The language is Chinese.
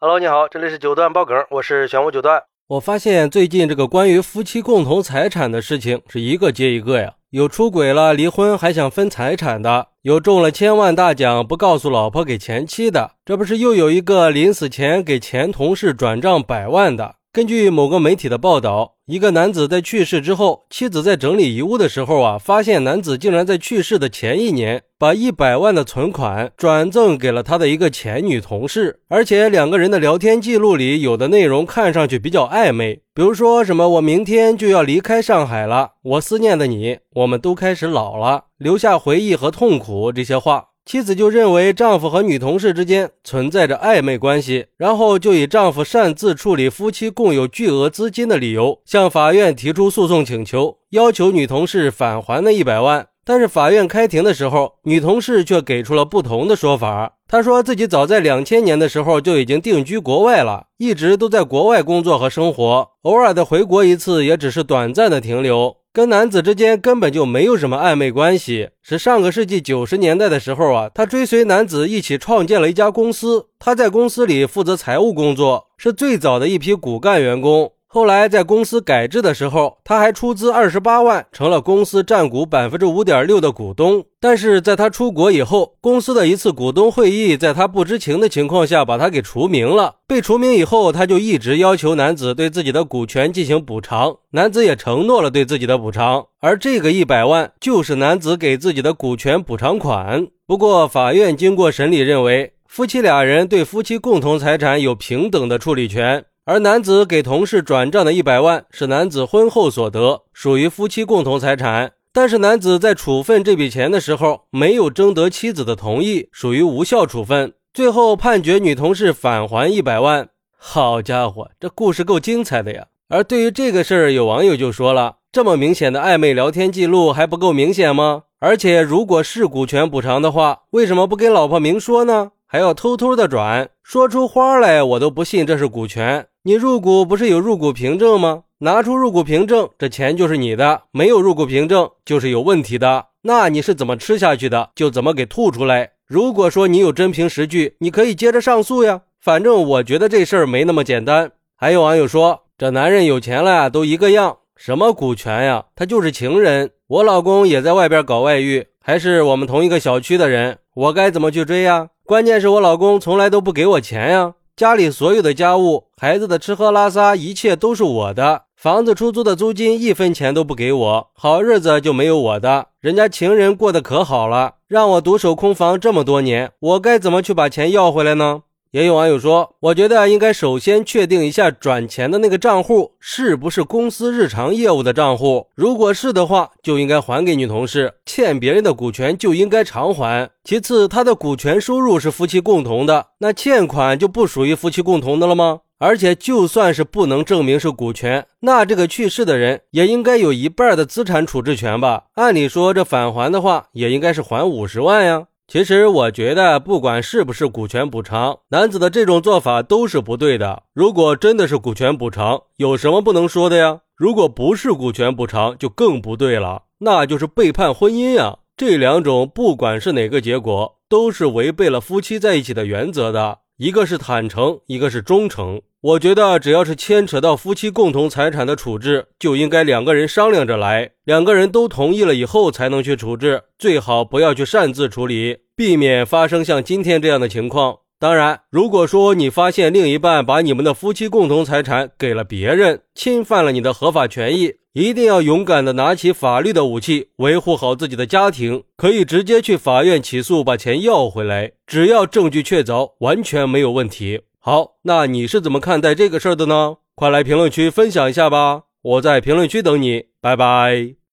Hello，你好，这里是九段爆梗，我是玄武九段。我发现最近这个关于夫妻共同财产的事情是一个接一个呀，有出轨了离婚还想分财产的，有中了千万大奖不告诉老婆给前妻的，这不是又有一个临死前给前同事转账百万的。根据某个媒体的报道，一个男子在去世之后，妻子在整理遗物的时候啊，发现男子竟然在去世的前一年把一百万的存款转赠给了他的一个前女同事，而且两个人的聊天记录里有的内容看上去比较暧昧，比如说什么“我明天就要离开上海了，我思念的你，我们都开始老了，留下回忆和痛苦”这些话。妻子就认为丈夫和女同事之间存在着暧昧关系，然后就以丈夫擅自处理夫妻共有巨额资金的理由，向法院提出诉讼请求，要求女同事返还那一百万。但是法院开庭的时候，女同事却给出了不同的说法。她说自己早在两千年的时候就已经定居国外了，一直都在国外工作和生活，偶尔的回国一次也只是短暂的停留。跟男子之间根本就没有什么暧昧关系，是上个世纪九十年代的时候啊，她追随男子一起创建了一家公司，他在公司里负责财务工作，是最早的一批骨干员工。后来在公司改制的时候，他还出资二十八万，成了公司占股百分之五点六的股东。但是在他出国以后，公司的一次股东会议，在他不知情的情况下把他给除名了。被除名以后，他就一直要求男子对自己的股权进行补偿，男子也承诺了对自己的补偿。而这个一百万就是男子给自己的股权补偿款。不过法院经过审理认为，夫妻俩人对夫妻共同财产有平等的处理权。而男子给同事转账的一百万是男子婚后所得，属于夫妻共同财产。但是男子在处分这笔钱的时候没有征得妻子的同意，属于无效处分。最后判决女同事返还一百万。好家伙，这故事够精彩的呀！而对于这个事儿，有网友就说了：这么明显的暧昧聊天记录还不够明显吗？而且如果是股权补偿的话，为什么不跟老婆明说呢？还要偷偷的转，说出花来，我都不信这是股权。你入股不是有入股凭证吗？拿出入股凭证，这钱就是你的；没有入股凭证，就是有问题的。那你是怎么吃下去的，就怎么给吐出来。如果说你有真凭实据，你可以接着上诉呀。反正我觉得这事儿没那么简单。还有网友说，这男人有钱了，都一个样，什么股权呀，他就是情人。我老公也在外边搞外遇，还是我们同一个小区的人，我该怎么去追呀？关键是我老公从来都不给我钱呀。家里所有的家务、孩子的吃喝拉撒，一切都是我的。房子出租的租金一分钱都不给我，好日子就没有我的。人家情人过得可好了，让我独守空房这么多年，我该怎么去把钱要回来呢？也有网友说，我觉得应该首先确定一下转钱的那个账户是不是公司日常业务的账户。如果是的话，就应该还给女同事。欠别人的股权就应该偿还。其次，他的股权收入是夫妻共同的，那欠款就不属于夫妻共同的了吗？而且，就算是不能证明是股权，那这个去世的人也应该有一半的资产处置权吧？按理说，这返还的话，也应该是还五十万呀。其实我觉得，不管是不是股权补偿，男子的这种做法都是不对的。如果真的是股权补偿，有什么不能说的呀？如果不是股权补偿，就更不对了，那就是背叛婚姻呀。这两种，不管是哪个结果，都是违背了夫妻在一起的原则的。一个是坦诚，一个是忠诚。我觉得只要是牵扯到夫妻共同财产的处置，就应该两个人商量着来，两个人都同意了以后才能去处置，最好不要去擅自处理，避免发生像今天这样的情况。当然，如果说你发现另一半把你们的夫妻共同财产给了别人，侵犯了你的合法权益，一定要勇敢的拿起法律的武器，维护好自己的家庭，可以直接去法院起诉，把钱要回来，只要证据确凿，完全没有问题。好，那你是怎么看待这个事儿的呢？快来评论区分享一下吧！我在评论区等你，拜拜。